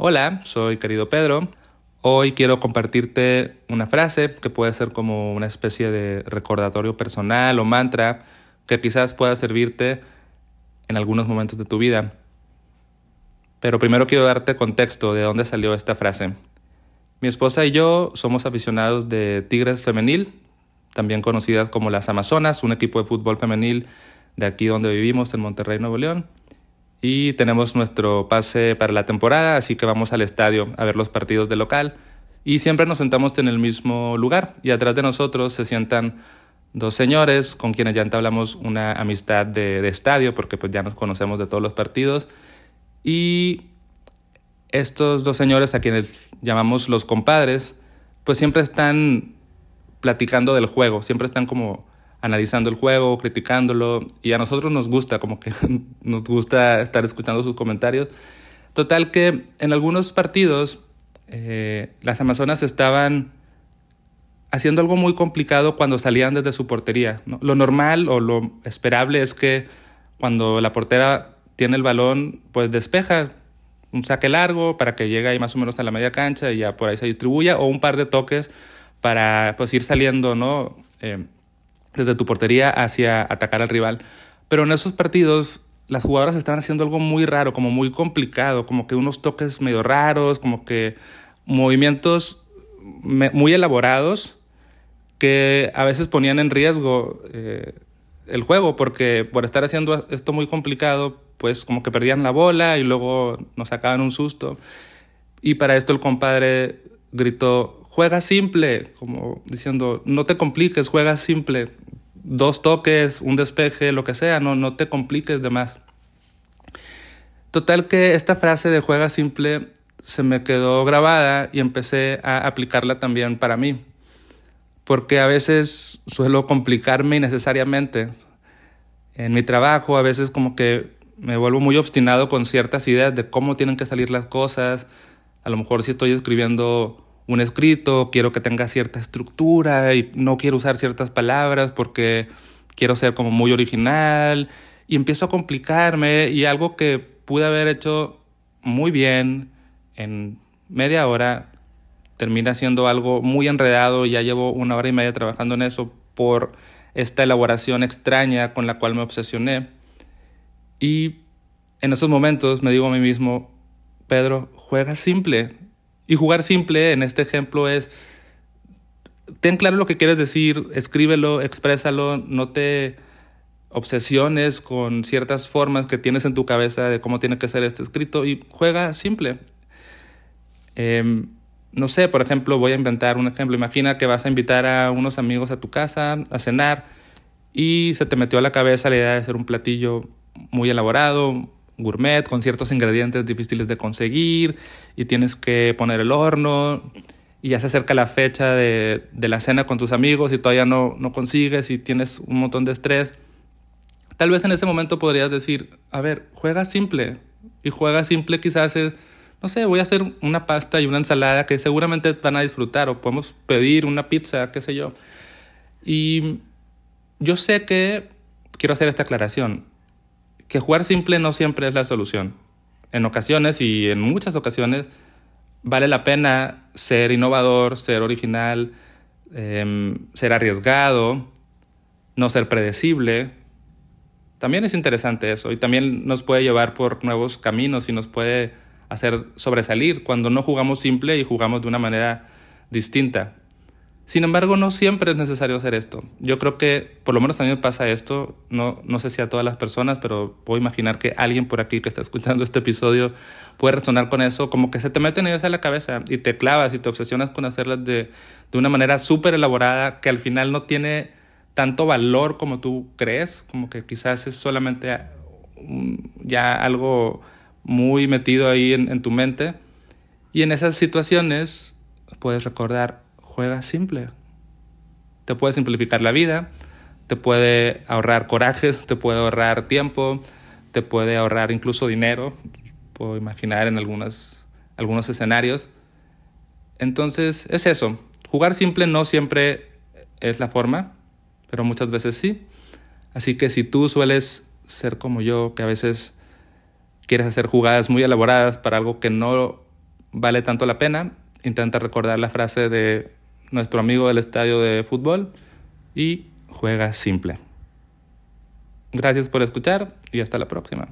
Hola, soy querido Pedro. Hoy quiero compartirte una frase que puede ser como una especie de recordatorio personal o mantra que quizás pueda servirte en algunos momentos de tu vida. Pero primero quiero darte contexto de dónde salió esta frase. Mi esposa y yo somos aficionados de Tigres Femenil, también conocidas como las Amazonas, un equipo de fútbol femenil de aquí donde vivimos, en Monterrey, Nuevo León y tenemos nuestro pase para la temporada, así que vamos al estadio a ver los partidos de local y siempre nos sentamos en el mismo lugar y atrás de nosotros se sientan dos señores con quienes ya entablamos una amistad de, de estadio porque pues ya nos conocemos de todos los partidos y estos dos señores a quienes llamamos los compadres pues siempre están platicando del juego, siempre están como analizando el juego, criticándolo, y a nosotros nos gusta, como que nos gusta estar escuchando sus comentarios. Total que en algunos partidos eh, las Amazonas estaban haciendo algo muy complicado cuando salían desde su portería. Lo normal o lo esperable es que cuando la portera tiene el balón, pues despeja un saque largo para que llegue ahí más o menos a la media cancha y ya por ahí se distribuya, o un par de toques para pues ir saliendo, ¿no? Eh, desde tu portería hacia atacar al rival. Pero en esos partidos las jugadoras estaban haciendo algo muy raro, como muy complicado, como que unos toques medio raros, como que movimientos muy elaborados que a veces ponían en riesgo eh, el juego, porque por estar haciendo esto muy complicado, pues como que perdían la bola y luego nos sacaban un susto. Y para esto el compadre gritó, juega simple, como diciendo, no te compliques, juega simple dos toques, un despeje, lo que sea, no, no te compliques de más. Total que esta frase de juega simple se me quedó grabada y empecé a aplicarla también para mí. Porque a veces suelo complicarme innecesariamente. En mi trabajo a veces como que me vuelvo muy obstinado con ciertas ideas de cómo tienen que salir las cosas. A lo mejor si estoy escribiendo un escrito, quiero que tenga cierta estructura y no quiero usar ciertas palabras porque quiero ser como muy original y empiezo a complicarme y algo que pude haber hecho muy bien en media hora termina siendo algo muy enredado y ya llevo una hora y media trabajando en eso por esta elaboración extraña con la cual me obsesioné. Y en esos momentos me digo a mí mismo, Pedro, juega simple, y jugar simple en este ejemplo es, ten claro lo que quieres decir, escríbelo, exprésalo, no te obsesiones con ciertas formas que tienes en tu cabeza de cómo tiene que ser este escrito y juega simple. Em, no sé, por ejemplo, voy a inventar un ejemplo. Imagina que vas a invitar a unos amigos a tu casa a cenar y se te metió a la cabeza la idea de hacer un platillo muy elaborado, gourmet con ciertos ingredientes difíciles de conseguir y tienes que poner el horno y ya se acerca la fecha de, la cena con tus amigos y todavía no, no consigues y tienes un montón de estrés. Tal vez en ese momento podrías decir, a ver, juega simple. Y juega simple quizás es, no sé, voy a hacer una pasta y una ensalada que seguramente van a disfrutar o podemos pedir una pizza, qué sé yo. Y yo sé que quiero hacer esta aclaración que jugar simple no siempre es la solución. En ocasiones y en muchas ocasiones vale la pena ser innovador, ser original, em, ser arriesgado, no ser predecible. También es interesante eso y también nos puede llevar por nuevos caminos y nos puede hacer sobresalir cuando no jugamos simple y jugamos de una manera distinta. Sin embargo, no siempre es necesario hacer esto. Yo creo que por lo menos también pasa esto, no, no sé si a todas las personas, pero puedo imaginar que alguien por aquí que está escuchando este episodio puede resonar con eso, como que se te meten ideas a la cabeza y te clavas y te obsesionas con hacerlas de, de una manera súper elaborada que al final no tiene tanto valor como tú crees, como que quizás es solamente ya algo muy metido ahí en, en tu mente. Y en esas situaciones puedes recordar, juega simple. Te puede simplificar la vida, te puede ahorrar corajes, te puede ahorrar tiempo, te puede ahorrar incluso dinero, puedo imaginar en algunos, algunos escenarios. Entonces es eso, jugar simple no siempre es la forma, pero muchas veces sí. Así que si tú sueles ser como yo, que a veces quieres hacer jugadas muy elaboradas para algo que no vale tanto la pena. Intenta recordar la frase de nuestro amigo del estadio de fútbol y juega simple. Gracias por escuchar y hasta la próxima.